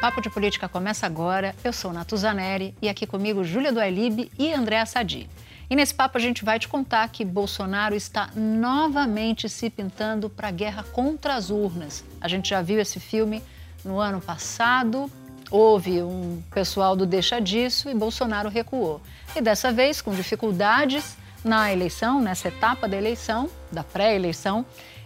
Papo de Política começa agora. Eu sou Natuzaneri e aqui comigo Júlia Duailib e Andréa Sadi. E nesse papo a gente vai te contar que Bolsonaro está novamente se pintando para a guerra contra as urnas. A gente já viu esse filme no ano passado, houve um pessoal do deixa disso e Bolsonaro recuou. E dessa vez, com dificuldades na eleição, nessa etapa da eleição, da pré-eleição,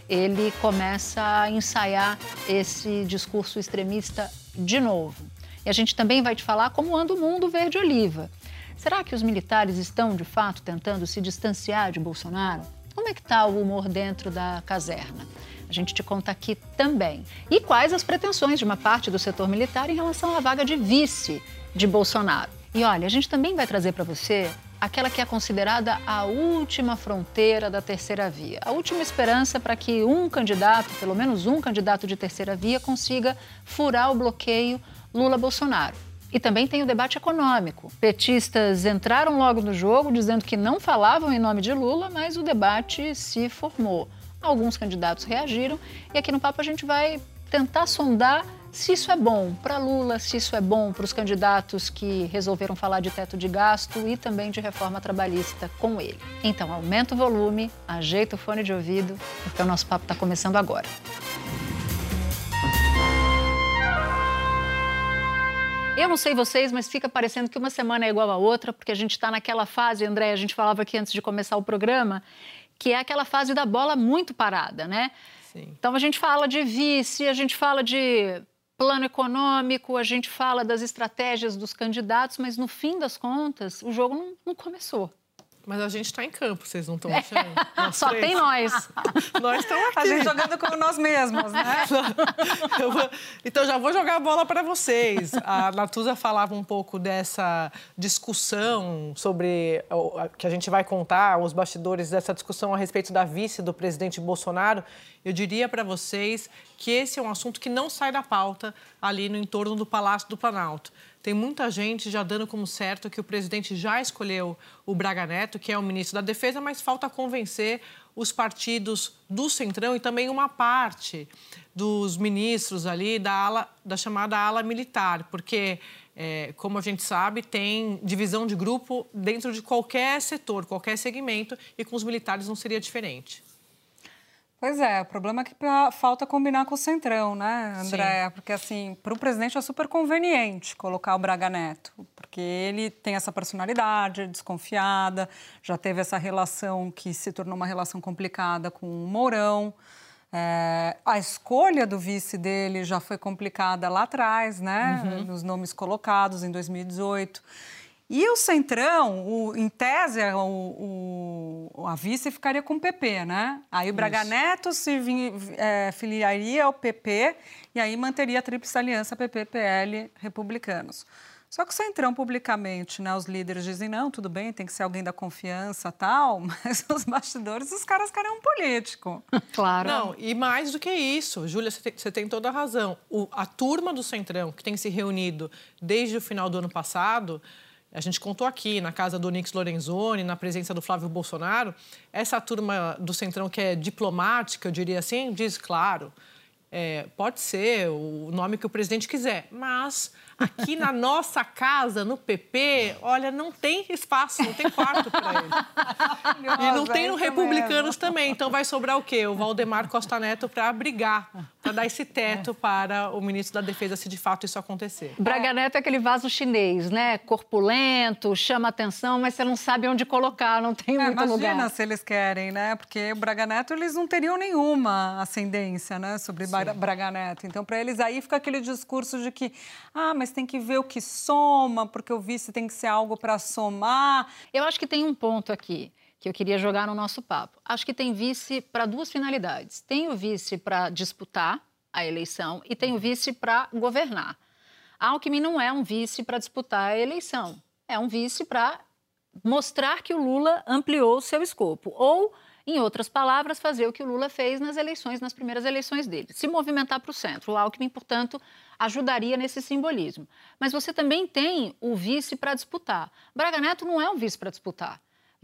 ele começa a ensaiar esse discurso extremista de novo. E a gente também vai te falar como anda o mundo verde-oliva. Será que os militares estão, de fato, tentando se distanciar de Bolsonaro? Como é que está o humor dentro da caserna? A gente te conta aqui também. E quais as pretensões de uma parte do setor militar em relação à vaga de vice de Bolsonaro? E olha, a gente também vai trazer para você aquela que é considerada a última fronteira da terceira via, a última esperança para que um candidato, pelo menos um candidato de terceira via, consiga furar o bloqueio Lula-Bolsonaro. E também tem o debate econômico. Petistas entraram logo no jogo dizendo que não falavam em nome de Lula, mas o debate se formou. Alguns candidatos reagiram e aqui no Papo a gente vai tentar sondar se isso é bom para Lula, se isso é bom para os candidatos que resolveram falar de teto de gasto e também de reforma trabalhista com ele. Então, aumenta o volume, ajeita o fone de ouvido, porque o nosso papo está começando agora. Eu não sei vocês, mas fica parecendo que uma semana é igual a outra, porque a gente está naquela fase, André, a gente falava aqui antes de começar o programa, que é aquela fase da bola muito parada, né? Sim. Então a gente fala de vice, a gente fala de plano econômico, a gente fala das estratégias dos candidatos, mas no fim das contas, o jogo não, não começou. Mas a gente está em campo, vocês não estão achando? É. Só três. tem nós. nós estamos aqui. A gente jogando com nós mesmos, né? vou... Então, já vou jogar a bola para vocês. A Natuza falava um pouco dessa discussão sobre... que a gente vai contar, os bastidores dessa discussão a respeito da vice do presidente Bolsonaro. Eu diria para vocês que esse é um assunto que não sai da pauta ali no entorno do Palácio do Planalto. Tem muita gente já dando como certo que o presidente já escolheu o Braga Neto, que é o ministro da Defesa, mas falta convencer os partidos do Centrão e também uma parte dos ministros ali da, ala, da chamada ala militar, porque, é, como a gente sabe, tem divisão de grupo dentro de qualquer setor, qualquer segmento, e com os militares não seria diferente. Pois é, o problema é que falta combinar com o Centrão, né, André? Sim. Porque, assim, para o presidente é super conveniente colocar o Braga Neto, porque ele tem essa personalidade desconfiada, já teve essa relação que se tornou uma relação complicada com o Mourão. É, a escolha do vice dele já foi complicada lá atrás, né? Uhum. Nos nomes colocados em 2018. E o Centrão, o, em tese, o, o, a vice ficaria com o PP, né? Aí o Braga Isso. Neto se vim, é, filiaria ao PP e aí manteria a tríplice aliança PP-PL republicanos. Só que o Centrão, publicamente, né, os líderes dizem, não, tudo bem, tem que ser alguém da confiança tal, mas os bastidores, os caras querem um político. Claro. Não, e mais do que isso, Júlia, você tem, tem toda a razão. O, a turma do Centrão, que tem se reunido desde o final do ano passado, a gente contou aqui na casa do Nix Lorenzoni, na presença do Flávio Bolsonaro, essa turma do Centrão que é diplomática, eu diria assim, diz, claro, é, pode ser o nome que o presidente quiser, mas Aqui na nossa casa, no PP, olha, não tem espaço, não tem quarto para ele. e não tem no Republicanos também. Então vai sobrar o quê? O Valdemar Costa Neto para brigar, para dar esse teto para o ministro da Defesa, se de fato isso acontecer. Braga Neto é aquele vaso chinês, né? Corpulento, chama atenção, mas você não sabe onde colocar, não tem é, muito imagina lugar. Imagina se eles querem, né? Porque o Braga Neto, eles não teriam nenhuma ascendência, né? Sobre Sim. Braga Neto. Então, para eles aí fica aquele discurso de que, ah, mas mas tem que ver o que soma, porque o vice tem que ser algo para somar. Eu acho que tem um ponto aqui que eu queria jogar no nosso papo. Acho que tem vice para duas finalidades. Tem o vice para disputar a eleição e tem o vice para governar. Alckmin não é um vice para disputar a eleição, é um vice para mostrar que o Lula ampliou o seu escopo. Ou, em outras palavras, fazer o que o Lula fez nas eleições, nas primeiras eleições dele, se movimentar para o centro. O Alckmin, portanto, ajudaria nesse simbolismo. Mas você também tem o vice para disputar. Braga Neto não é um vice para disputar.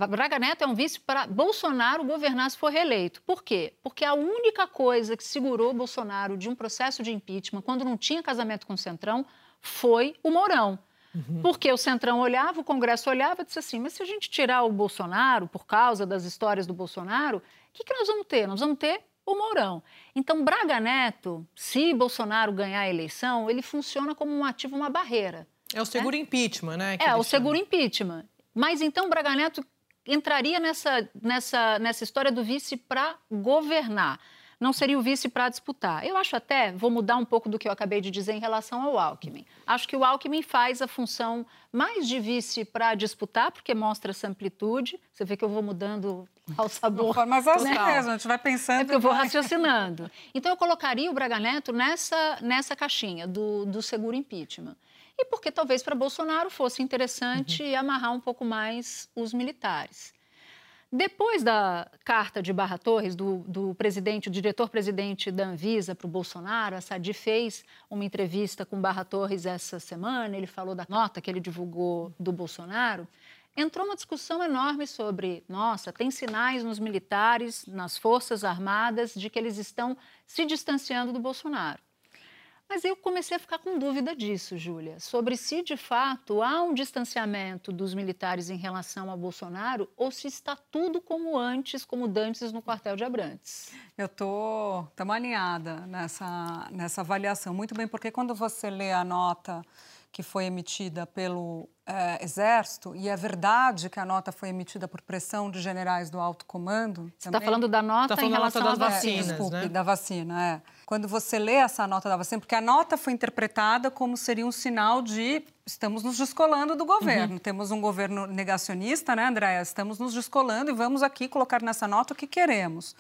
Braga Neto é um vice para Bolsonaro governar se for reeleito. Por quê? Porque a única coisa que segurou Bolsonaro de um processo de impeachment, quando não tinha casamento com o Centrão, foi o Mourão. Uhum. Porque o Centrão olhava, o Congresso olhava e disse assim: mas se a gente tirar o Bolsonaro por causa das histórias do Bolsonaro, o que, que nós vamos ter? Nós vamos ter o Mourão. Então, Braga Neto, se Bolsonaro ganhar a eleição, ele funciona como um ativo, uma barreira. É o seguro né? impeachment, né? É, o seguro impeachment. Mas então Braga Neto entraria nessa, nessa, nessa história do vice para governar não seria o vice para disputar. Eu acho até, vou mudar um pouco do que eu acabei de dizer em relação ao Alckmin. Acho que o Alckmin faz a função mais de vice para disputar, porque mostra essa amplitude. Você vê que eu vou mudando ao sabor. Mas é assim mesmo, a gente vai pensando. É porque eu vou raciocinando. Então, eu colocaria o Braga Neto nessa, nessa caixinha do, do seguro impeachment. E porque talvez para Bolsonaro fosse interessante uhum. amarrar um pouco mais os militares. Depois da carta de Barra Torres, do, do presidente, o diretor-presidente da Anvisa para o Bolsonaro, a Sadi fez uma entrevista com Barra Torres essa semana, ele falou da nota que ele divulgou do Bolsonaro. Entrou uma discussão enorme sobre, nossa, tem sinais nos militares, nas Forças Armadas, de que eles estão se distanciando do Bolsonaro. Mas eu comecei a ficar com dúvida disso, Júlia, sobre se de fato há um distanciamento dos militares em relação a Bolsonaro ou se está tudo como antes, como dantes no quartel de Abrantes. Eu tô, tamo alinhada nessa nessa avaliação, muito bem, porque quando você lê a nota que foi emitida pelo é, Exército, e é verdade que a nota foi emitida por pressão de generais do alto comando. Você está falando da nota tá em relação às vacinas, é, desculpe, né? da vacina, é. Quando você lê essa nota da vacina, porque a nota foi interpretada como seria um sinal de estamos nos descolando do governo. Uhum. Temos um governo negacionista, né, Andréa? Estamos nos descolando e vamos aqui colocar nessa nota o que queremos.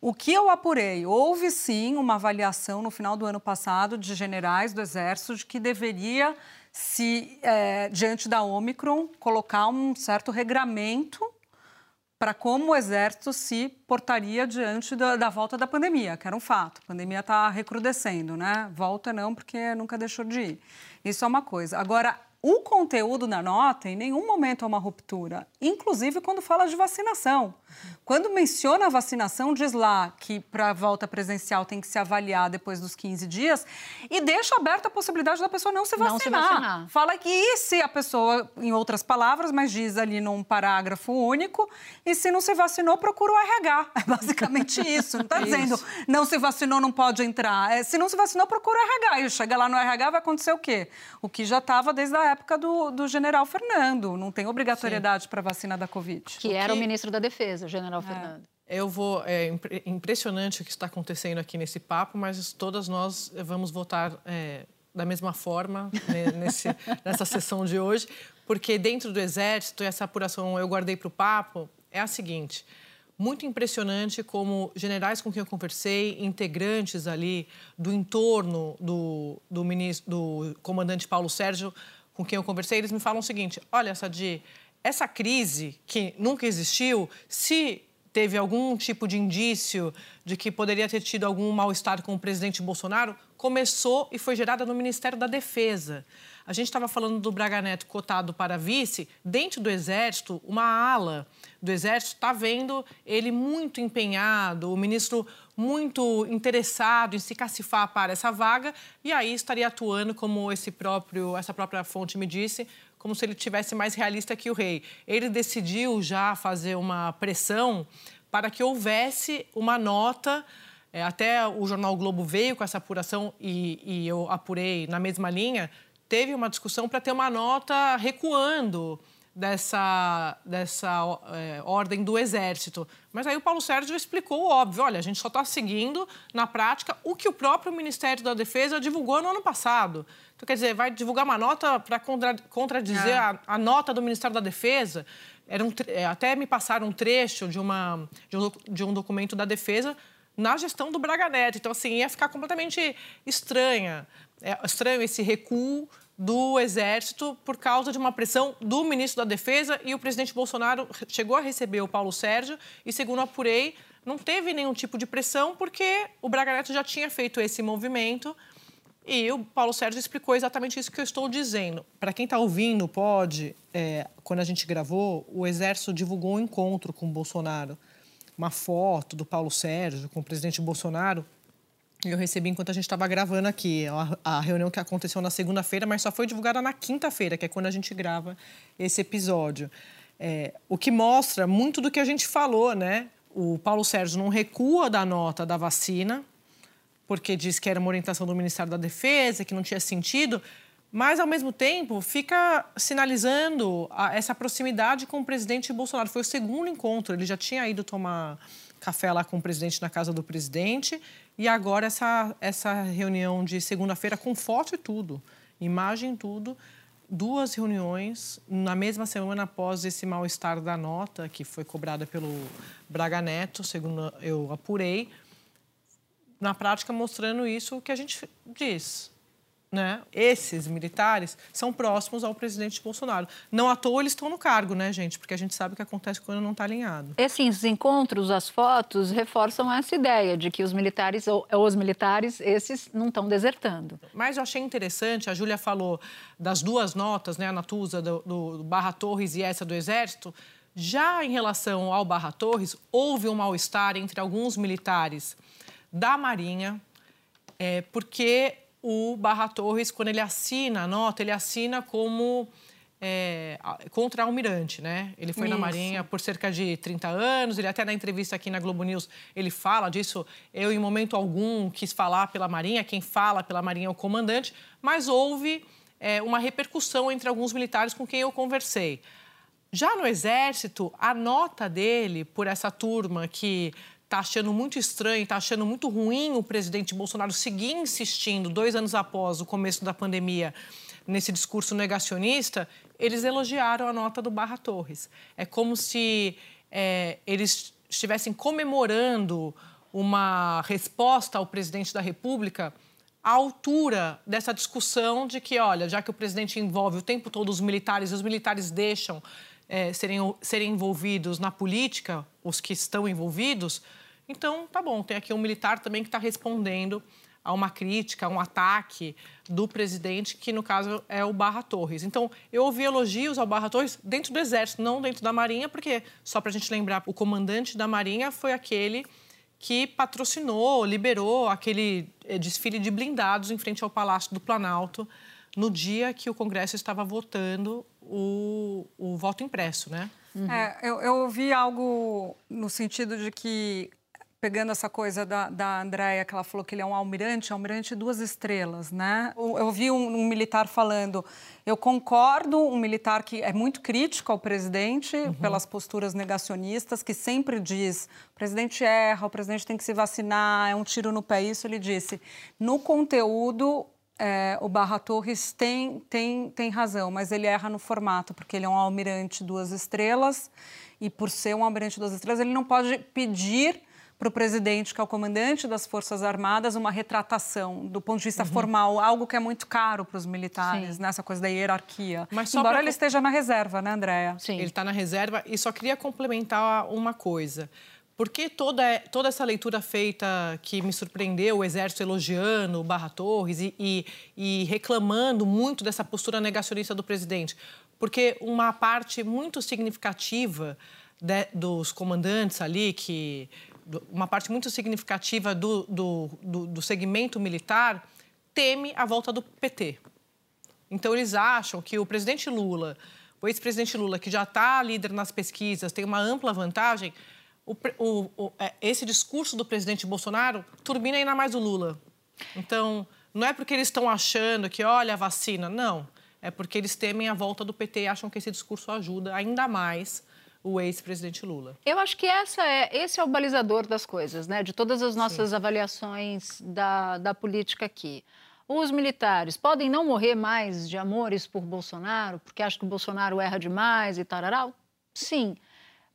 O que eu apurei? Houve sim uma avaliação no final do ano passado de generais do Exército de que deveria, se é, diante da Omicron, colocar um certo regramento para como o Exército se portaria diante da, da, volta da pandemia, que era um fato. A pandemia está recrudescendo, né? Volta não, porque nunca deixou de ir. Isso é uma coisa. Agora, o conteúdo na nota em nenhum momento é uma ruptura, inclusive quando fala de vacinação. Quando menciona a vacinação, diz lá que para a volta presencial tem que se avaliar depois dos 15 dias e deixa aberta a possibilidade da pessoa não se vacinar. Não se vacinar. Fala que e se a pessoa, em outras palavras, mas diz ali num parágrafo único, e se não se vacinou, procura o RH. É basicamente isso. Não está dizendo não se vacinou, não pode entrar. É, se não se vacinou, procura o RH. E chega lá no RH, vai acontecer o quê? O que já estava desde a época do, do general Fernando. Não tem obrigatoriedade para vacina da Covid. Que era o ministro da Defesa, o general é. Fernando. Eu vou. É impressionante o que está acontecendo aqui nesse papo, mas todas nós vamos votar é, da mesma forma né, nesse, nessa sessão de hoje, porque dentro do Exército, essa apuração eu guardei para o papo, é a seguinte. Muito impressionante como generais com quem eu conversei, integrantes ali do entorno do, do, ministro, do comandante Paulo Sérgio, com quem eu conversei, eles me falam o seguinte: olha, Sadi, essa crise que nunca existiu, se teve algum tipo de indício de que poderia ter tido algum mal-estar com o presidente Bolsonaro, começou e foi gerada no Ministério da Defesa. A gente estava falando do Braga Neto cotado para vice. Dentro do Exército, uma ala do Exército está vendo ele muito empenhado, o ministro muito interessado em se cacifar para essa vaga, e aí estaria atuando como esse próprio, essa própria fonte me disse, como se ele tivesse mais realista que o rei. Ele decidiu já fazer uma pressão para que houvesse uma nota é, até o jornal Globo veio com essa apuração e, e eu apurei na mesma linha teve uma discussão para ter uma nota recuando dessa, dessa é, ordem do Exército. Mas aí o Paulo Sérgio explicou o óbvio: olha, a gente só está seguindo, na prática, o que o próprio Ministério da Defesa divulgou no ano passado. Então, quer dizer, vai divulgar uma nota para contra, contradizer é. a, a, nota do Ministério da Defesa. Era um, é, até me passaram um trecho de, uma, de, um, de um documento da Defesa na gestão do Braga Neto. Então, assim, ia ficar completamente estranha é estranho esse recuo do Exército por causa de uma pressão do ministro da Defesa e o presidente Bolsonaro chegou a receber o Paulo Sérgio e, segundo apurei, não teve nenhum tipo de pressão porque o Braga Neto já tinha feito esse movimento e o Paulo Sérgio explicou exatamente isso que eu estou dizendo. Para quem está ouvindo, pode, é, quando a gente gravou, o Exército divulgou um encontro com o Bolsonaro, uma foto do Paulo Sérgio com o presidente Bolsonaro eu recebi enquanto a gente estava gravando aqui. A, a, reunião que aconteceu na segunda-feira, mas só foi divulgada na quinta-feira, que é quando a gente grava esse episódio. É, o que mostra muito do que a gente falou, né? O Paulo Sérgio não recua da nota da vacina, porque diz que era uma orientação do Ministério da Defesa, que não tinha sentido, mas, ao mesmo tempo, fica sinalizando a, essa proximidade com o presidente Bolsonaro. Foi o segundo encontro, ele já tinha ido tomar café lá com o presidente na casa do presidente e agora essa, essa reunião de segunda-feira com foto e tudo, imagem tudo, duas reuniões na mesma semana após esse mal-estar da nota que foi cobrada pelo Braga Neto, segundo eu apurei, na prática mostrando isso que a gente diz né? Esses militares são próximos ao presidente Bolsonaro. Não à toa eles estão no cargo, né, gente? Porque a gente sabe o que acontece quando não está alinhado. Esses encontros, as fotos, reforçam essa ideia de que os militares, ou os militares, esses não estão desertando. Mas eu achei interessante, a Júlia falou das duas notas, né, a Natuza do, do Barra Torres e essa do Exército. Já em relação ao Barra Torres, houve um mal-estar entre alguns militares da Marinha, é, porque o Barra Torres, quando ele assina a nota, ele assina como é, contra-almirante, né? Ele foi Isso. na Marinha por cerca de 30 anos, ele até na entrevista aqui na Globo News, ele fala disso. Eu, em momento algum, quis falar pela Marinha, quem fala pela Marinha é o comandante, mas houve é, uma repercussão entre alguns militares com quem eu conversei. Já no Exército, a nota dele por essa turma que está achando muito estranho, está achando muito ruim o presidente Bolsonaro seguir insistindo, dois anos após o começo da pandemia, nesse discurso negacionista, eles elogiaram a nota do Barra Torres. É como se é, eles estivessem comemorando uma resposta ao presidente da República à altura dessa discussão de que, olha, já que o presidente envolve o tempo todo os militares e os militares deixam é, serem, serem envolvidos na política, os que estão envolvidos, então tá bom, tem aqui um militar também que está respondendo a uma crítica, a um ataque do presidente, que no caso é o Barra Torres. Então, eu ouvi elogios ao Barra Torres dentro do Exército, não dentro da Marinha, porque, só para a gente lembrar, o comandante da Marinha foi aquele que patrocinou, liberou aquele eh, desfile de blindados em frente ao Palácio do Planalto no dia que o Congresso estava votando o, o voto impresso, né? Uhum. É, eu, eu ouvi algo no sentido de que pegando essa coisa da, da Andréia, que ela falou que ele é um almirante, almirante duas estrelas, né? Eu, eu vi um, um, militar falando, eu concordo, um militar que é muito crítico ao presidente uhum. pelas posturas negacionistas, que sempre diz, o presidente erra, o presidente tem que se vacinar, é um tiro no pé, isso ele disse. No conteúdo, é, o Barra Torres tem, tem, tem razão, mas ele erra no formato, porque ele é um almirante duas estrelas e por ser um almirante duas estrelas, ele não pode pedir para o presidente, que é o comandante das Forças Armadas, uma retratação do ponto de vista uhum. formal, algo que é muito caro para os militares, nessa né? coisa da hierarquia. Mas Embora pra... ele esteja na reserva, né, Andréia? Sim. Ele está na reserva e só queria complementar uma coisa. Porque toda, toda essa leitura feita que me surpreendeu, o Exército elogiando o Barra Torres e, e, e reclamando muito dessa postura negacionista do presidente? Porque uma parte muito significativa de, dos comandantes ali, que uma parte muito significativa do, do, do, do segmento militar, teme a volta do PT. Então, eles acham que o presidente Lula, o ex-presidente Lula, que já está líder nas pesquisas, tem uma ampla vantagem o, o, o, é, esse discurso do presidente Bolsonaro turbina ainda mais o Lula. Então, não é porque eles estão achando que, olha, a vacina. Não. É porque eles temem a volta do PT e acham que esse discurso ajuda ainda mais o ex-presidente Lula. Eu acho que essa é, esse é o balizador das coisas, né? De todas as nossas Sim. avaliações da, da política aqui. Os militares podem não morrer mais de amores por Bolsonaro, porque acham que o Bolsonaro erra demais e tarará? Sim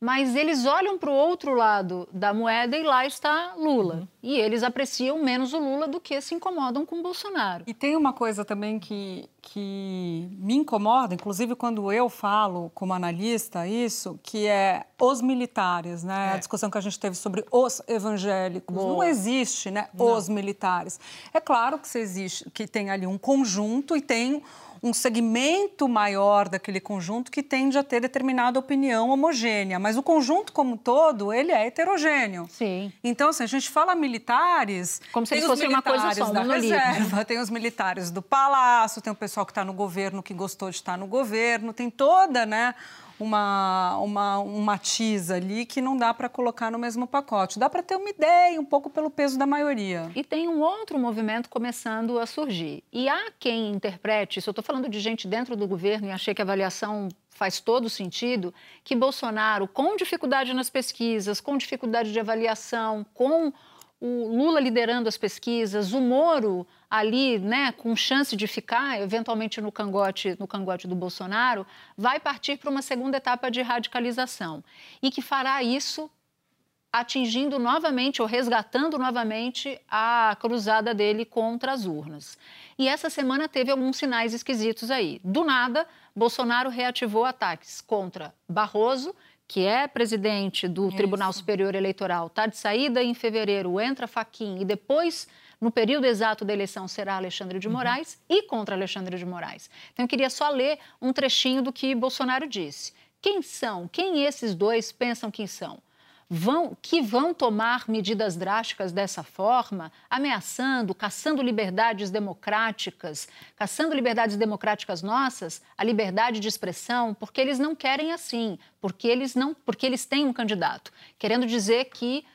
mas eles olham para o outro lado da moeda e lá está Lula. Uhum. E eles apreciam menos o Lula do que se incomodam com o Bolsonaro. E tem uma coisa também que, que me incomoda, inclusive quando eu falo como analista isso, que é os militares, né? É. A discussão que a gente teve sobre os evangélicos. Boa. Não existe, né? Não. Os militares. É claro que, existe, que tem ali um conjunto e tem um segmento maior daquele conjunto que tende a ter determinada opinião homogênea, mas o conjunto como um todo, ele é heterogêneo. Sim. Então, assim, a gente fala militares... Como se eles fossem uma coisa só, da reserva, tem os militares do palácio, tem o pessoal que está no governo, que gostou de estar no governo, tem toda, né uma, uma, um matiz ali que não dá para colocar no mesmo pacote. Dá para ter uma ideia, um pouco pelo peso da maioria. E tem um outro movimento começando a surgir. E há quem interprete, isso eu estou falando de gente dentro do governo e achei que a avaliação faz todo sentido, que Bolsonaro, com dificuldade nas pesquisas, com dificuldade de avaliação, com o Lula liderando as pesquisas, o Moro ali, né, com chance de ficar eventualmente no cangote, no cangote do Bolsonaro, vai partir para uma segunda etapa de radicalização e que fará isso atingindo novamente ou resgatando novamente a cruzada dele contra as urnas. E essa semana teve alguns sinais esquisitos aí. Do nada, Bolsonaro reativou ataques contra Barroso que é presidente do Isso. Tribunal Superior Eleitoral, está de saída em fevereiro, entra Faquim e depois, no período exato da eleição, será Alexandre de uhum. Moraes uhum. e contra Alexandre de Moraes. Então, eu queria só ler um trechinho do que Bolsonaro disse. Quem são? Quem esses dois pensam que são? Vão, que vão tomar medidas drásticas dessa forma, ameaçando, caçando liberdades democráticas, caçando liberdades democráticas nossas, a liberdade de expressão, porque eles não querem assim, porque eles não, porque eles têm um candidato, querendo dizer que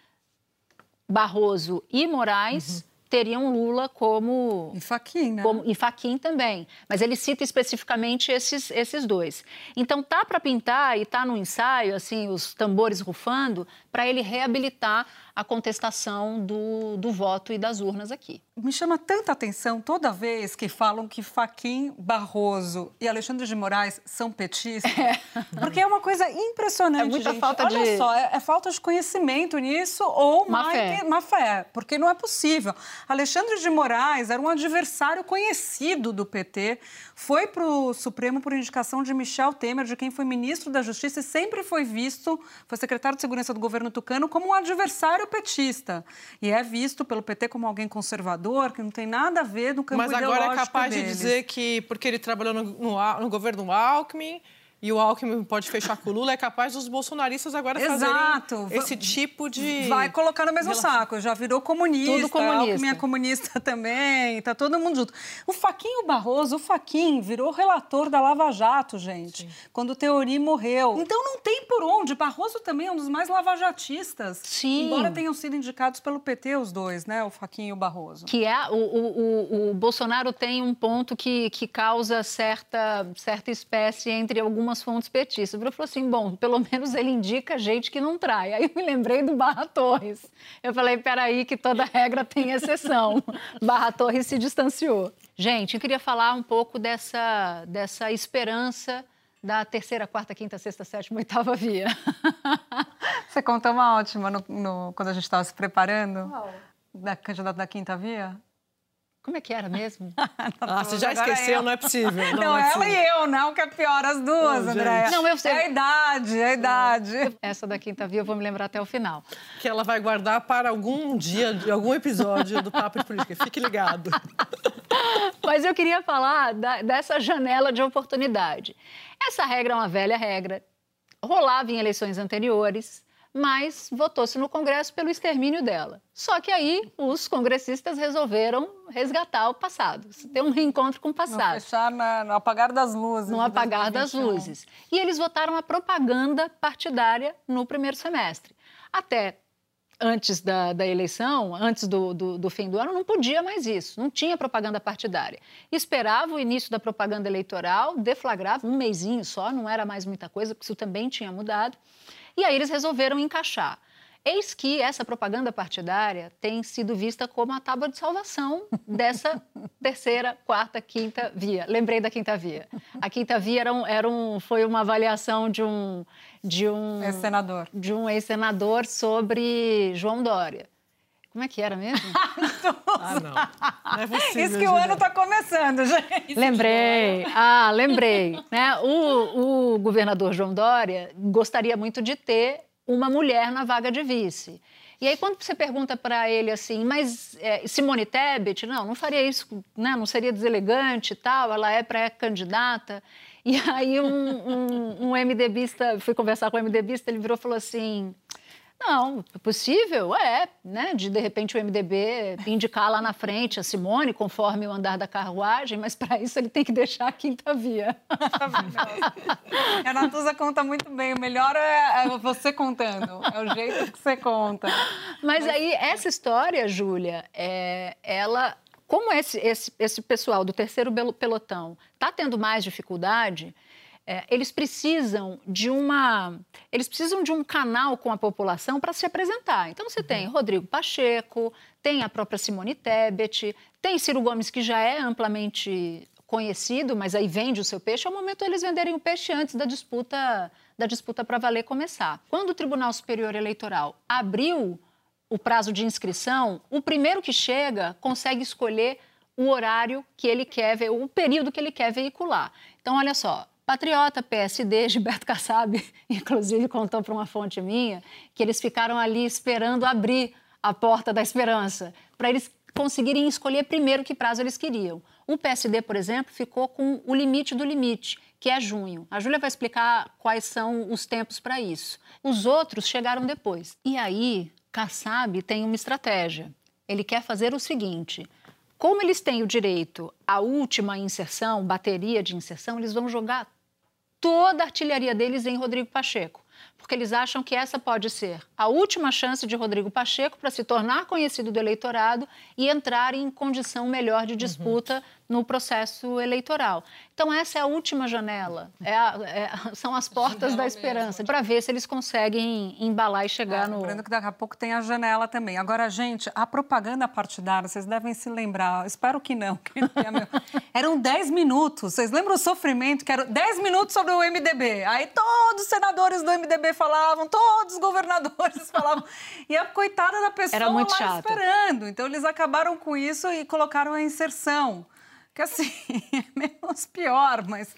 Barroso e Moraes uhum teriam Lula como. E Faquin, né? Como, e Faquin também. Mas ele cita especificamente esses, esses dois. Então tá para pintar e tá no ensaio, assim, os tambores rufando, para ele reabilitar a contestação do, do voto e das urnas aqui. Me chama tanta atenção toda vez que falam que Faquim Barroso e Alexandre de Moraes são petistas, é. porque é uma coisa impressionante, é muita gente. falta Olha de... só, é, é, falta de conhecimento nisso ou má fé. má fé, porque não é possível. Alexandre de Moraes era um adversário conhecido do PT, foi para o Supremo por indicação de Michel Temer, de quem foi ministro da Justiça e sempre foi visto, foi secretário de Segurança do governo tucano, como um adversário petista. E é visto pelo PT como alguém conservador, que não tem nada a ver no campo Mas agora é capaz deles. de dizer que, porque ele trabalhou no, no, no governo Alckmin e o Alckmin pode fechar com o Lula, é capaz dos bolsonaristas agora Exato. fazerem esse tipo de... Vai colocar no mesmo relação. saco, já virou comunista, Tudo comunista. Alckmin é comunista também, tá todo mundo junto. O Faquinho Barroso, o Faquinho virou relator da Lava Jato, gente, Sim. quando o Teori morreu. Então não tem por onde, Barroso também é um dos mais lavajatistas. Sim. Embora tenham sido indicados pelo PT os dois, né, o Faquinho e o Barroso. Que é, o, o, o, o Bolsonaro tem um ponto que, que causa certa, certa espécie entre algumas algumas fontes petistas. Ele falou assim: bom, pelo menos ele indica gente que não trai. Aí eu me lembrei do Barra Torres. Eu falei: peraí, que toda regra tem exceção. Barra Torres se distanciou. Gente, eu queria falar um pouco dessa, dessa esperança da terceira, quarta, quinta, sexta, sétima, oitava via. Você contou uma ótima no, no, quando a gente estava se preparando. Qual? Da candidata da quinta via? Como é que era mesmo? ah, você já esqueceu, não é possível. Não, não é ela e eu, não, que é pior as duas, não, André. Não, eu sei. É a idade, é a idade. Essa da quinta via eu vou me lembrar até o final. Que ela vai guardar para algum dia, de algum episódio do Papo de Política. Fique ligado. Mas eu queria falar da, dessa janela de oportunidade. Essa regra é uma velha regra. Rolava em eleições anteriores mas votou-se no Congresso pelo extermínio dela. Só que aí os congressistas resolveram resgatar o passado, ter um reencontro com o passado. Não fechar na, no apagar das luzes. No apagar 2021. das luzes. E eles votaram a propaganda partidária no primeiro semestre. Até antes da, da eleição, antes do, do, do, fim do ano, não podia mais isso, não tinha propaganda partidária. Esperava o início da propaganda eleitoral, deflagrava um mêsinho só, não era mais muita coisa, porque isso também tinha mudado. E aí eles resolveram encaixar. Eis que essa propaganda partidária tem sido vista como a tábua de salvação dessa terceira, quarta, quinta via. Lembrei da quinta via. A quinta via era um, era um, foi uma avaliação de um de um ex-senador de um ex-senador sobre João Dória. Como é que era mesmo? ah, não. Não é possível. Isso que o ano está começando, gente. Lembrei. Ah, lembrei. Né? O, o governador João Dória gostaria muito de ter uma mulher na vaga de vice. E aí, quando você pergunta para ele assim, mas é, Simone Tebet, não, não faria isso, né? não seria deselegante e tal, ela é pré-candidata. E aí, um, um, um MDBista, fui conversar com o MDBista, ele virou e falou assim: não, é possível, é, né? De de repente o MDB indicar lá na frente a Simone, conforme o andar da carruagem, mas para isso ele tem que deixar a quinta via. a Natuza conta muito bem. O melhor é, é você contando, é o jeito que você conta. Mas, mas... aí, essa história, Júlia, é, ela. Como esse, esse, esse pessoal do terceiro pelotão está tendo mais dificuldade, é, eles precisam de uma eles precisam de um canal com a população para se apresentar. Então você tem uhum. Rodrigo Pacheco, tem a própria Simone Tebet, tem Ciro Gomes que já é amplamente conhecido, mas aí vende o seu peixe. É o momento eles venderem o peixe antes da disputa da disputa para valer começar. Quando o Tribunal Superior Eleitoral abriu o prazo de inscrição, o primeiro que chega consegue escolher o horário que ele quer o período que ele quer veicular. Então, olha só, Patriota, PSD, Gilberto Kassab, inclusive contou para uma fonte minha, que eles ficaram ali esperando abrir a porta da esperança, para eles conseguirem escolher primeiro que prazo eles queriam. O PSD, por exemplo, ficou com o limite do limite, que é junho. A Júlia vai explicar quais são os tempos para isso. Os outros chegaram depois. E aí, Kassab tem uma estratégia. Ele quer fazer o seguinte: como eles têm o direito à última inserção, bateria de inserção, eles vão jogar toda a artilharia deles em Rodrigo Pacheco, porque eles acham que essa pode ser a última chance de Rodrigo Pacheco para se tornar conhecido do eleitorado e entrar em condição melhor de disputa uhum no processo eleitoral. Então, essa é a última janela, é a, é, são as portas da esperança, para ver se eles conseguem embalar e chegar é, no. Lembrando que daqui a pouco tem a janela também. Agora, gente, a propaganda partidária, vocês devem se lembrar, espero que não, que eram 10 minutos. Vocês lembram o sofrimento? Que eram 10 minutos sobre o MDB. Aí todos os senadores do MDB falavam, todos os governadores falavam. E a coitada da pessoa Era muito lá chato. esperando. Então, eles acabaram com isso e colocaram a inserção que assim, é menos pior, mas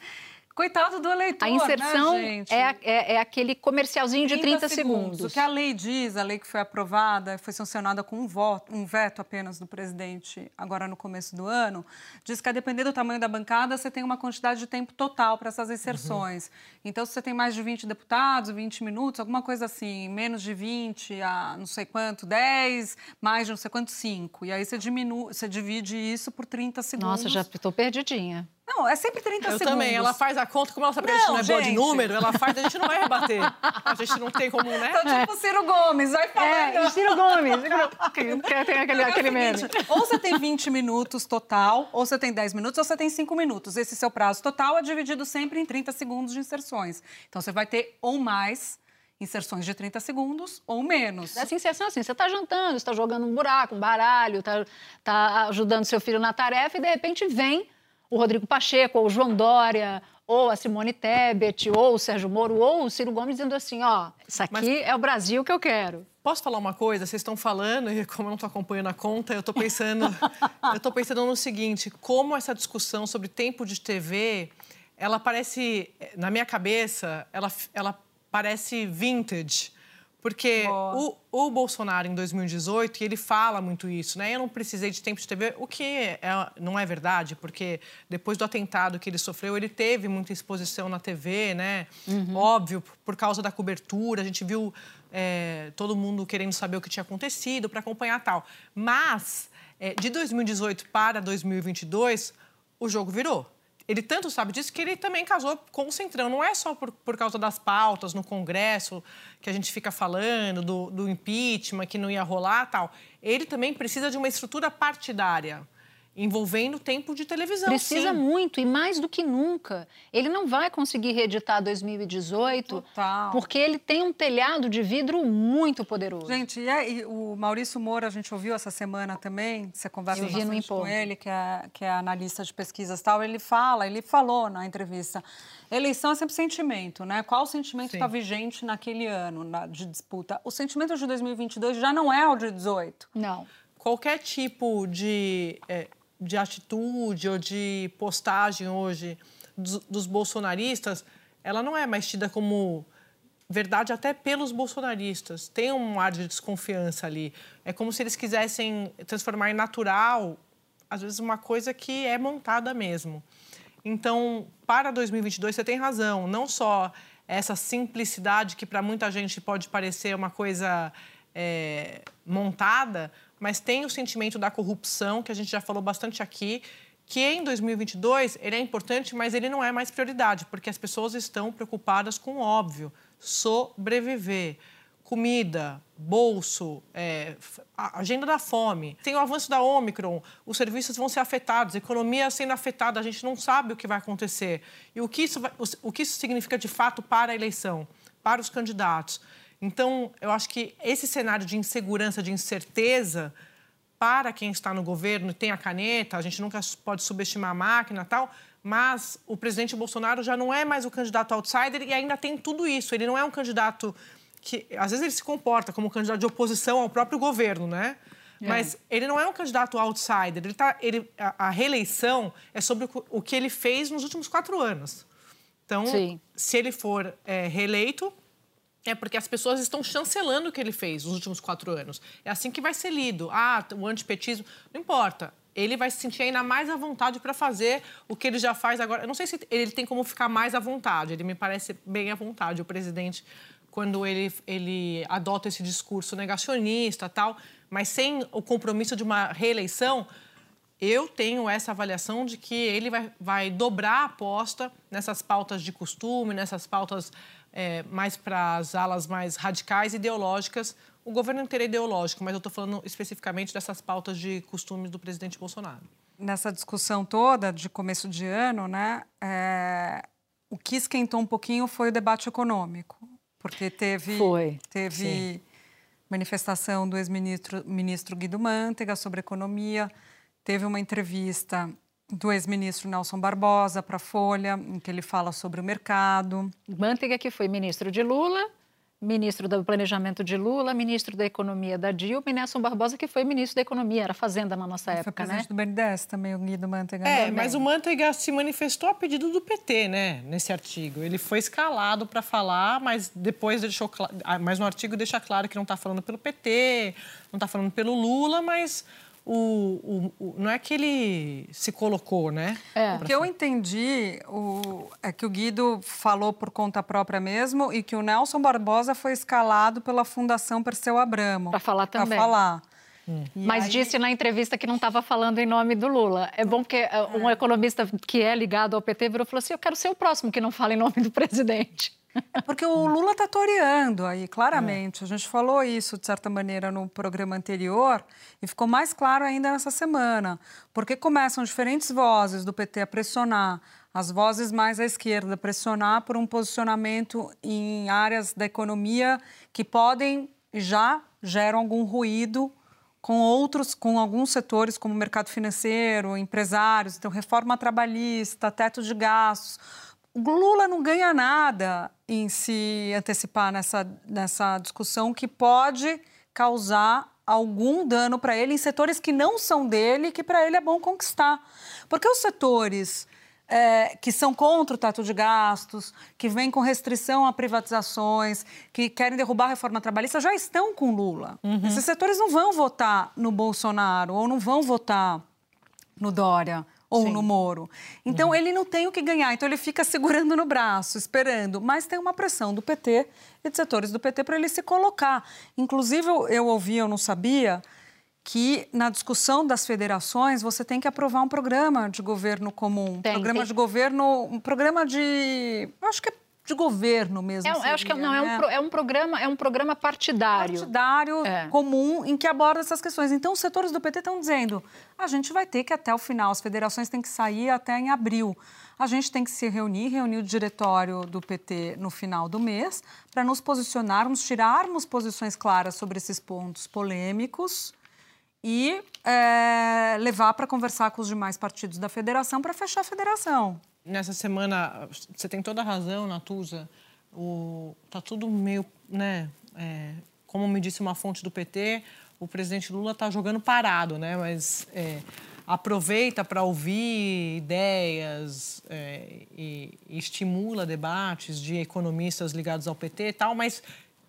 Coitado do eleitor, A inserção né, é, é, é, aquele comercialzinho de 30, 30 segundos. segundos. O que a lei diz, a lei que foi aprovada, foi sancionada com um, voto, um veto apenas do presidente agora no começo do ano, diz que a depender do tamanho da bancada, você tem uma quantidade de tempo total para essas inserções. Uhum. Então, se você tem mais de 20 deputados, 20 minutos, alguma coisa assim, menos de 20 a não sei quanto, 10, mais de não sei quanto, 5. E aí você, diminui, você divide isso por 30 segundos. Nossa, já estou perdidinha. Não, é sempre 30 eu segundos. Eu também. Ela faz a conta, como ela sabe que a gente não é boa de número, ela faz, a gente não vai rebater. A gente não tem como, né? Então, tipo, Ciro Gomes, vai falando. É, Ciro Gomes. que tem aquele, aquele meme. Ou você tem 20 minutos total, ou você tem 10 minutos, ou você tem 5 minutos. Esse seu prazo total é dividido sempre em 30 segundos de inserções. Então, você vai ter ou mais inserções de 30 segundos ou menos. Essa inserção assim, você está jantando, está jogando um buraco, um baralho, está tá ajudando seu filho na tarefa e, de repente, vem o Rodrigo Pacheco, ou o João Dória, ou a Simone Tebet, ou o Sérgio Moro, ou o Ciro Gomes dizendo assim, ó, isso aqui Mas... é o Brasil que eu quero. Posso falar uma coisa? Vocês estão falando, e como eu não estou acompanhando a conta, eu estou pensando, eu estou pensando no seguinte: como essa discussão sobre tempo de TV, ela parece, na minha cabeça, ela, ela parece vintage. Porque o, o, Bolsonaro, em 2018, ele fala muito isso, né? Eu não precisei de tempo de TV, o que é, não é verdade, porque depois do atentado que ele sofreu, ele teve muita exposição na TV, né? Uhum. Óbvio, por causa da cobertura, a gente viu é, todo mundo querendo saber o que tinha acontecido para acompanhar tal. Mas, é, de 2018 para 2022, o jogo virou ele tanto sabe disso que ele também casou com o Centrão. Não é só por, por causa das pautas no Congresso que a gente fica falando, do, do impeachment, que não ia rolar tal. Ele também precisa de uma estrutura partidária. Envolvendo tempo de televisão. Precisa sim. muito e mais do que nunca. Ele não vai conseguir reeditar 2018 Total. porque ele tem um telhado de vidro muito poderoso. Gente, e, aí, o Maurício Moura, a gente ouviu essa semana também, você conversa bastante com ele, que é, que é analista de pesquisas tal, ele fala, ele falou na entrevista, eleição é sempre sentimento, né? Qual o sentimento está vigente naquele ano na- de disputa? O sentimento de 2022 já não é o de 18. Não. qualquer tipo de, é, de atitude ou de postagem hoje dos, dos bolsonaristas, ela não é mais tida como verdade até pelos bolsonaristas. Tem um ar de desconfiança ali. É como se eles quisessem transformar em natural, às vezes, uma coisa que é montada mesmo. Então, para 2022, você tem razão. Não só essa simplicidade que para muita gente pode parecer uma coisa é, montada, mas tem o sentimento da corrupção, que a gente já falou bastante aqui, que em 2022 ele é importante, mas ele não é mais prioridade, porque as pessoas estão preocupadas com o óbvio, sobreviver. Comida, bolso, é, agenda da fome. Tem o avanço da Omicron, os serviços vão ser afetados, a economia sendo afetada, a gente não sabe o que vai acontecer. E o que isso, vai- o- o que isso significa de fato para a eleição, para os candidatos. Então, eu acho que esse cenário de insegurança, de incerteza, para quem está no governo e tem a caneta, a gente nunca pode subestimar a máquina e tal, mas o presidente Bolsonaro já não é mais o candidato outsider e ainda tem tudo isso. Ele não é um candidato que, às vezes, ele se comporta como um candidato de oposição ao próprio governo, né? Mas ele não é um candidato outsider. Ele tá, ele, a, a reeleição é sobre o, o que ele fez nos últimos quatro anos. Então, Sim. se ele for é, reeleito, é porque as pessoas estão chancelando o que ele fez nos últimos quatro anos. É assim que vai ser lido. Ah, o antipetismo. Não importa. Ele vai se sentir ainda mais à vontade para fazer o que ele já faz agora. Eu não sei se ele tem como ficar mais à vontade. Ele me parece bem à vontade, o presidente, quando ele, ele adota esse discurso negacionista tal. Mas sem o compromisso de uma reeleição, eu tenho essa avaliação de que ele vai, vai dobrar a aposta nessas pautas de costume, nessas pautas é, mais para as alas mais radicais, ideológicas. O governo inteiro é ideológico, mas eu estou falando especificamente dessas pautas de costumes do presidente Bolsonaro. Nessa discussão toda de começo de ano, né, é, o que esquentou um pouquinho foi o debate econômico, porque teve, Foi, teve manifestação do ex-ministro ministro Guido Mantega sobre economia, teve uma entrevista do ex-ministro Nelson Barbosa para a Folha, em que ele fala sobre o mercado. Manteiga, que foi ministro de Lula, ministro do Planejamento de Lula, ministro da Economia da Dilma, e Nelson Barbosa, que foi ministro da Economia, era Fazenda na nossa Foi época, né? presidente do BNDES também, o Guido Mantega. É, também. mas o Manteiga se manifestou a pedido do PT, né, nesse artigo. Ele foi escalado para falar, mas depois deixou ah, mas no artigo deixa claro que não está falando pelo PT, não está falando pelo Lula, mas o, o- o- não é que ele se colocou, né? É. O que eu entendi o- é que o Guido falou por conta própria mesmo e que o Nelson Barbosa foi escalado pela Fundação Perseu Abramo. Pra falar também. Para falar. E Mas aí- disse na entrevista que não estava falando em nome do Lula. É bom que eh, um economista que é ligado ao PT virou e falou assim: eu quero ser o próximo que não fala em nome do presidente. É porque o Lula está toreando aí, claramente. A gente falou isso, de certa maneira, no programa anterior e ficou mais claro ainda nessa semana. Porque começam diferentes vozes do PT a pressionar, as vozes mais à esquerda, pressionar por um posicionamento em áreas da economia que podem já geram algum ruído com outros, com alguns setores como o mercado financeiro, empresários, então reforma trabalhista, teto de gastos. O Lula não ganha nada em se antecipar nessa, nessa discussão que pode causar algum dano para ele em setores que não são dele, que para ele é bom conquistar. Porque os setores é, que são contra o teto de gastos, que vêm com restrição a privatizações, que querem derrubar a reforma trabalhista, já estão com Lula. Esses setores não vão votar no Bolsonaro ou não vão votar no Dória ou no Moro. Então, ele não tem o que ganhar. Então, ele fica segurando no braço, esperando. Mas tem uma pressão do PT e de setores do PT para ele se colocar. Inclusive, eu, eu ouvi, eu não sabia, que na discussão das federações você tem que aprovar um programa de governo comum. Tem, programa tem. de governo, um programa de... Acho que é de governo mesmo. É, seria, acho que não, é, um, né? é um programa, é um programa partidário. partidário É. comum em que aborda essas questões. Então, os setores do PT estão dizendo: a gente vai ter que até o final, as federações têm que sair até em abril. A gente tem que se reunir, reunir o diretório do PT no final do mês, para nos posicionarmos, tirarmos posições claras sobre esses pontos polêmicos e é, levar para conversar com os demais partidos da federação para fechar a federação. Nessa semana, você tem toda a razão, Natuza. O, tá tudo meio, né? é, como me disse uma fonte do PT, o presidente Lula está jogando parado, né? Mas é, aproveita para ouvir ideias é, e, e estimula debates de economistas ligados ao PT e tal, mas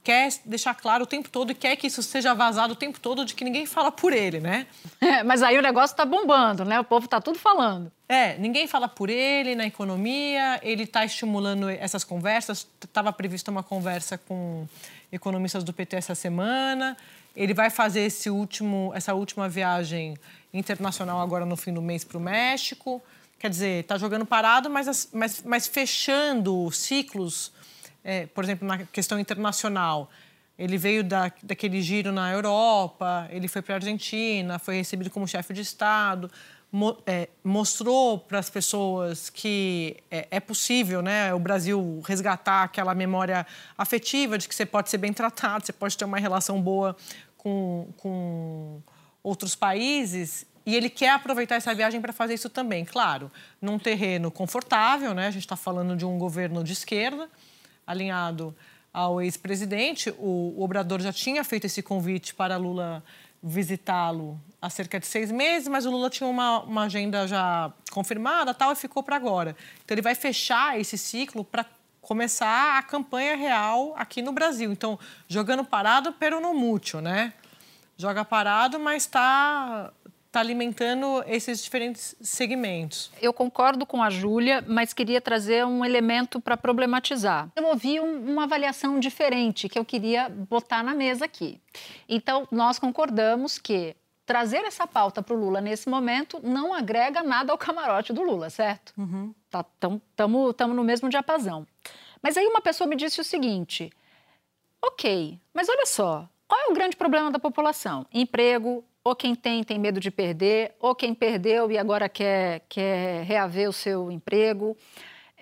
quer deixar claro o tempo todo e quer que isso seja vazado o tempo todo de que ninguém fala por ele, né? É, mas aí o negócio está bombando, né? O povo está tudo falando. É, ninguém fala por ele na economia, ele está estimulando essas conversas. Estava prevista uma conversa com economistas do PT essa semana. Ele vai fazer esse último, essa última viagem internacional agora no fim do mês para o México. Quer dizer, está jogando parado, mas, as- mas, mas fechando ciclos, é, por exemplo, na questão internacional. Ele veio da, daquele giro na Europa, ele foi para a Argentina, foi recebido como chefe de Estado, mo- é, mostrou para as pessoas que é, é possível né, o Brasil resgatar aquela memória afetiva de que você pode ser bem tratado, você pode ter uma relação boa com, com outros países. E ele quer aproveitar essa viagem para fazer isso também, claro, num terreno confortável, né? A gente está falando de um governo de esquerda, alinhado ao ex-presidente. O, Obrador já tinha feito esse convite para Lula visitá-lo há cerca de seis meses, mas o Lula tinha uma, uma agenda já confirmada tal, e ficou para agora. Então, ele vai fechar esse ciclo para começar a campanha real aqui no Brasil. Então, jogando parado, pero no mútil, né? Joga parado, mas está tá alimentando esses diferentes segmentos. Eu concordo com a Júlia, mas queria trazer um elemento para problematizar. Eu ouvi um- uma avaliação diferente que eu queria botar na mesa aqui. Então, nós concordamos que trazer essa pauta para o Lula nesse momento não agrega nada ao camarote do Lula, certo? Estamos no mesmo diapasão. Mas aí uma pessoa me disse o seguinte: Ok, mas olha só, qual é o grande problema da população? Emprego, ou quem tem tem medo de perder, ou quem perdeu e agora quer, quer reaver o seu emprego.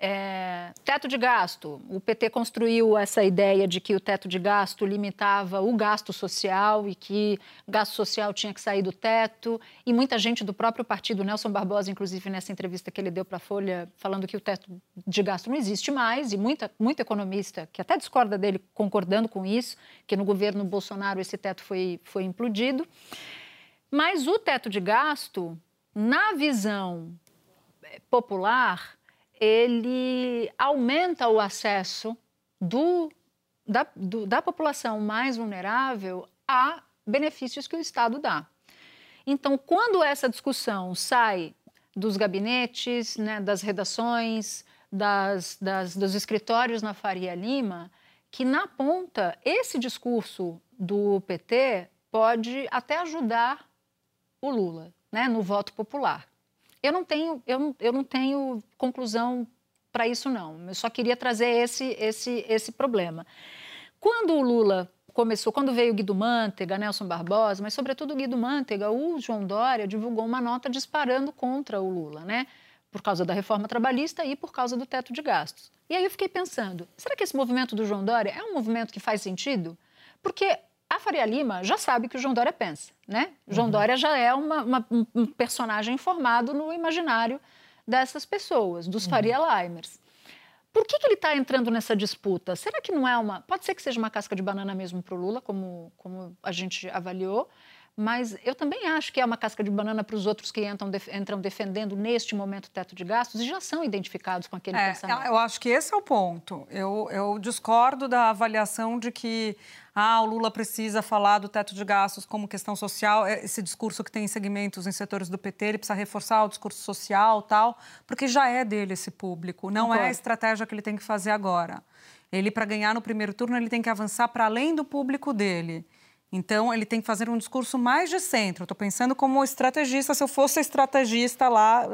É, teto de gasto. O PT construiu essa ideia de que o teto de gasto limitava o gasto social e que gasto social tinha que sair do teto. E muita gente do próprio partido, Nelson Barbosa, inclusive nessa entrevista que ele deu para a Folha, falando que o teto de gasto não existe mais, e muita, muito economista que até discorda dele concordando com isso, que no governo Bolsonaro esse teto foi, foi implodido. Mas o teto de gasto, na visão eh, popular, ele aumenta o acesso do, da, do- da população mais vulnerável a benefícios que o Estado dá. Então, quando essa discussão sai dos gabinetes, né, das redações, das, das- dos escritórios na Faria Lima, que na ponta esse discurso do PT pode até ajudar o Lula né, no voto popular. Eu não tenho, eu não, eu não tenho conclusão para isso, não. Eu só queria trazer esse, esse, esse problema. Quando o Lula começou, quando veio Guido Mantega, Nelson Barbosa, mas sobretudo Guido Mantega, o João Dória divulgou uma nota disparando contra o Lula, né? Por causa da reforma trabalhista e por causa do teto de gastos. E aí eu fiquei pensando, será que esse movimento do João Dória é um movimento que faz sentido? Porque a Faria Lima já sabe que o João Dória pensa, né? O João Dória já é uma- uma- um, personagem formado no imaginário dessas pessoas, dos Faria Limers. Por que, que ele está entrando nessa disputa? Será que não é uma. Pode ser que seja uma casca de banana mesmo para o Lula, como, como a gente avaliou, mas eu também acho que é uma casca de banana para os outros que entram, def- entram defendendo neste momento o teto de gastos e já são identificados com aquele É, pensamento. eu acho que esse é o ponto. Eu, eu discordo da avaliação de que ah, o Lula precisa falar do teto de gastos como questão social. É, Esse discurso que tem segmentos em setores do PT, ele precisa reforçar o discurso social tal, porque já é dele esse público. Não é a estratégia que ele tem que fazer agora. Ele, para ganhar no primeiro turno, ele tem que avançar para além do público dele. Então, ele tem que fazer um discurso mais de centro. Estou pensando como estrategista, se eu fosse estrategista lá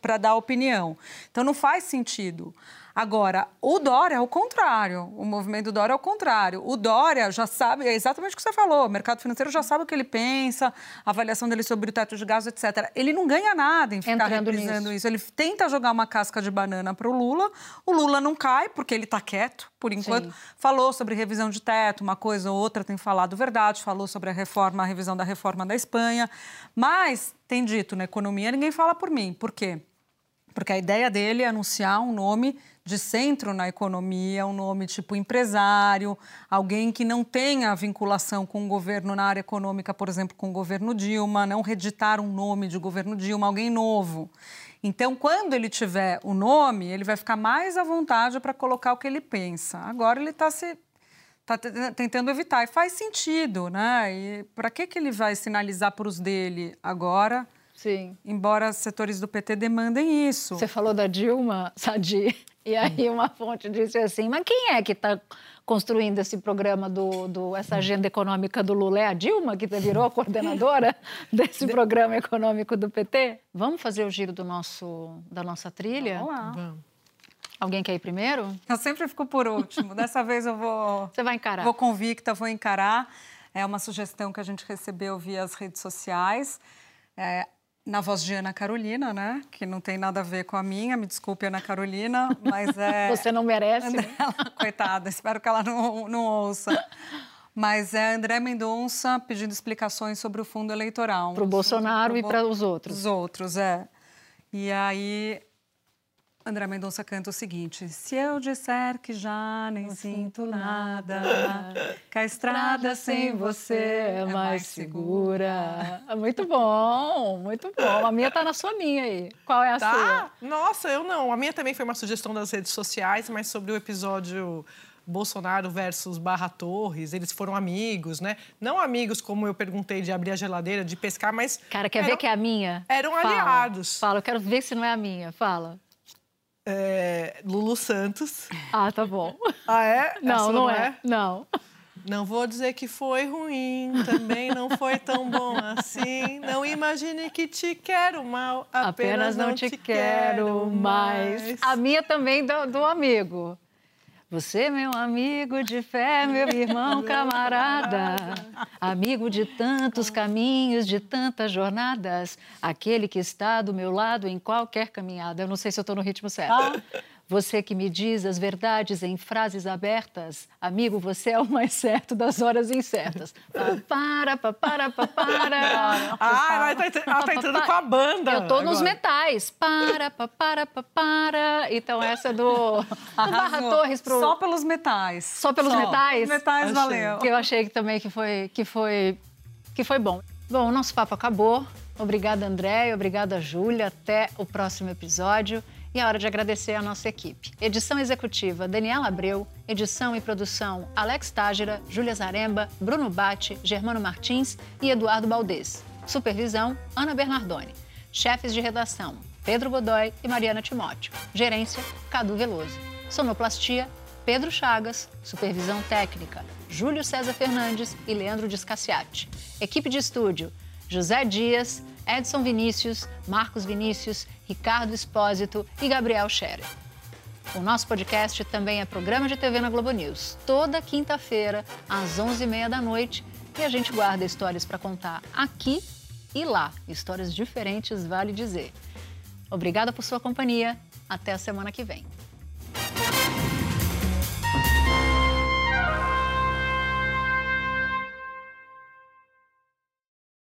para dar opinião. Então, não faz sentido. Agora, o Dória é o contrário. O movimento do Dória é o contrário. O Dória já sabe, é exatamente o que você falou, o mercado financeiro já sabe o que ele pensa, a avaliação dele sobre o teto de gás, etc. Ele não ganha nada em ficar Entrando reprisando nisso. isso. Ele tenta jogar uma casca de banana para o Lula, o Lula não cai, porque ele está quieto, por enquanto. Sim. Falou sobre revisão de teto, uma coisa ou outra tem falado verdade, falou sobre a reforma, a revisão da reforma da Espanha. Mas, tem dito, na economia ninguém fala por mim. Por quê? Porque a ideia dele é anunciar um nome de centro na economia, um nome tipo empresário, alguém que não tenha vinculação com o governo na área econômica, por exemplo, com o governo Dilma, não reeditar um nome de governo Dilma, alguém novo. Então, quando ele tiver o nome, ele vai ficar mais à vontade para colocar o que ele pensa. Agora ele está se está tentando evitar e faz sentido, né? E para que que ele vai sinalizar para os dele agora? Sim. Embora setores do PT demandem isso. Você falou da Dilma, Sadi, e aí uma fonte disse assim, mas quem é que está construindo esse programa, do, do, essa agenda econômica do Lula? É a Dilma que virou a coordenadora desse programa econômico do PT? Vamos fazer o giro do nosso, da nossa trilha? Vamos lá. Vamos. Alguém quer ir primeiro? Eu sempre fico por último. Dessa vez eu vou... Você vai encarar? Vou convicta, vou encarar. É uma sugestão que a gente recebeu via as redes sociais. É, na voz de Ana Carolina, né? Que não tem nada a ver com a minha, me desculpe, Ana Carolina, mas é. Você não merece. né? Coitada, espero que ela não, não ouça. Mas é André Mendonça pedindo explicações sobre o fundo eleitoral. Para o Bolsonaro e para os outros. Os outros, é. E aí, André Mendonça canta o seguinte: Se eu disser que já nem sinto nada, que a estrada sem você é mais segura. Muito bom, muito bom. A minha tá na sua minha aí. Qual é a Tá? sua? Nossa, eu não. A minha também foi uma sugestão das redes sociais, mas sobre o episódio Bolsonaro versus Barra Torres. Eles foram amigos, né? Não amigos, como eu perguntei, de abrir a geladeira, de pescar, mas. Cara, quer ver eram- que é a minha? eram Fala, aliados. Fala, eu quero ver se não é a minha. Fala. É, Lulu Santos. Ah, tá bom. Ah, é? Não, sua não é. Não. Não vou dizer que foi ruim, também não foi tão bom assim. Não imagine que te quero mal, Apenas não te quero mais. A minha também do, do amigo. Você, meu amigo de fé, meu irmão camarada, amigo de tantos caminhos, de tantas jornadas, aquele que está do meu lado em qualquer caminhada. Eu não sei se eu estou no ritmo certo. Você que me diz as verdades em frases abertas, amigo, você é o mais certo das horas incertas. Para, pa, para, pa, para. Ah, ela tá, ela tá entrando com a banda. Eu tô nos agora. metais. Para, pa, para, pa, para. Então essa é do, do Barra. Torres pro... Só pelos metais. Só pelos metais? Metais, Achei. valeu. que eu achei que também que foi, que foi, que foi bom. Bom, o nosso papo acabou. Obrigada, André, obrigada, Júlia. Até o próximo episódio. E é hora de agradecer a nossa equipe. Edição executiva, Daniela Abreu. Edição e produção, Alex Tágira, Júlia Zaremba, Bruno Batti, Germano Martins e Eduardo Baldez. Supervisão, Ana Bernardoni. Chefes de redação, Pedro Godoy e Mariana Timóteo. Gerência, Cadu Veloso. Sonoplastia, Pedro Chagas. Supervisão técnica, Júlio César Fernandes e Leandro Discassiati. Equipe de estúdio, José Dias, Edson Vinícius, Marcos Vinícius, Ricardo Espósito e Gabriel Scherer. O nosso podcast também é programa de TV na Globo News, toda quinta-feira, às 11h30 da noite. E a gente guarda histórias para contar aqui e lá. Histórias diferentes, vale dizer. Obrigada por sua companhia. Até a semana que vem.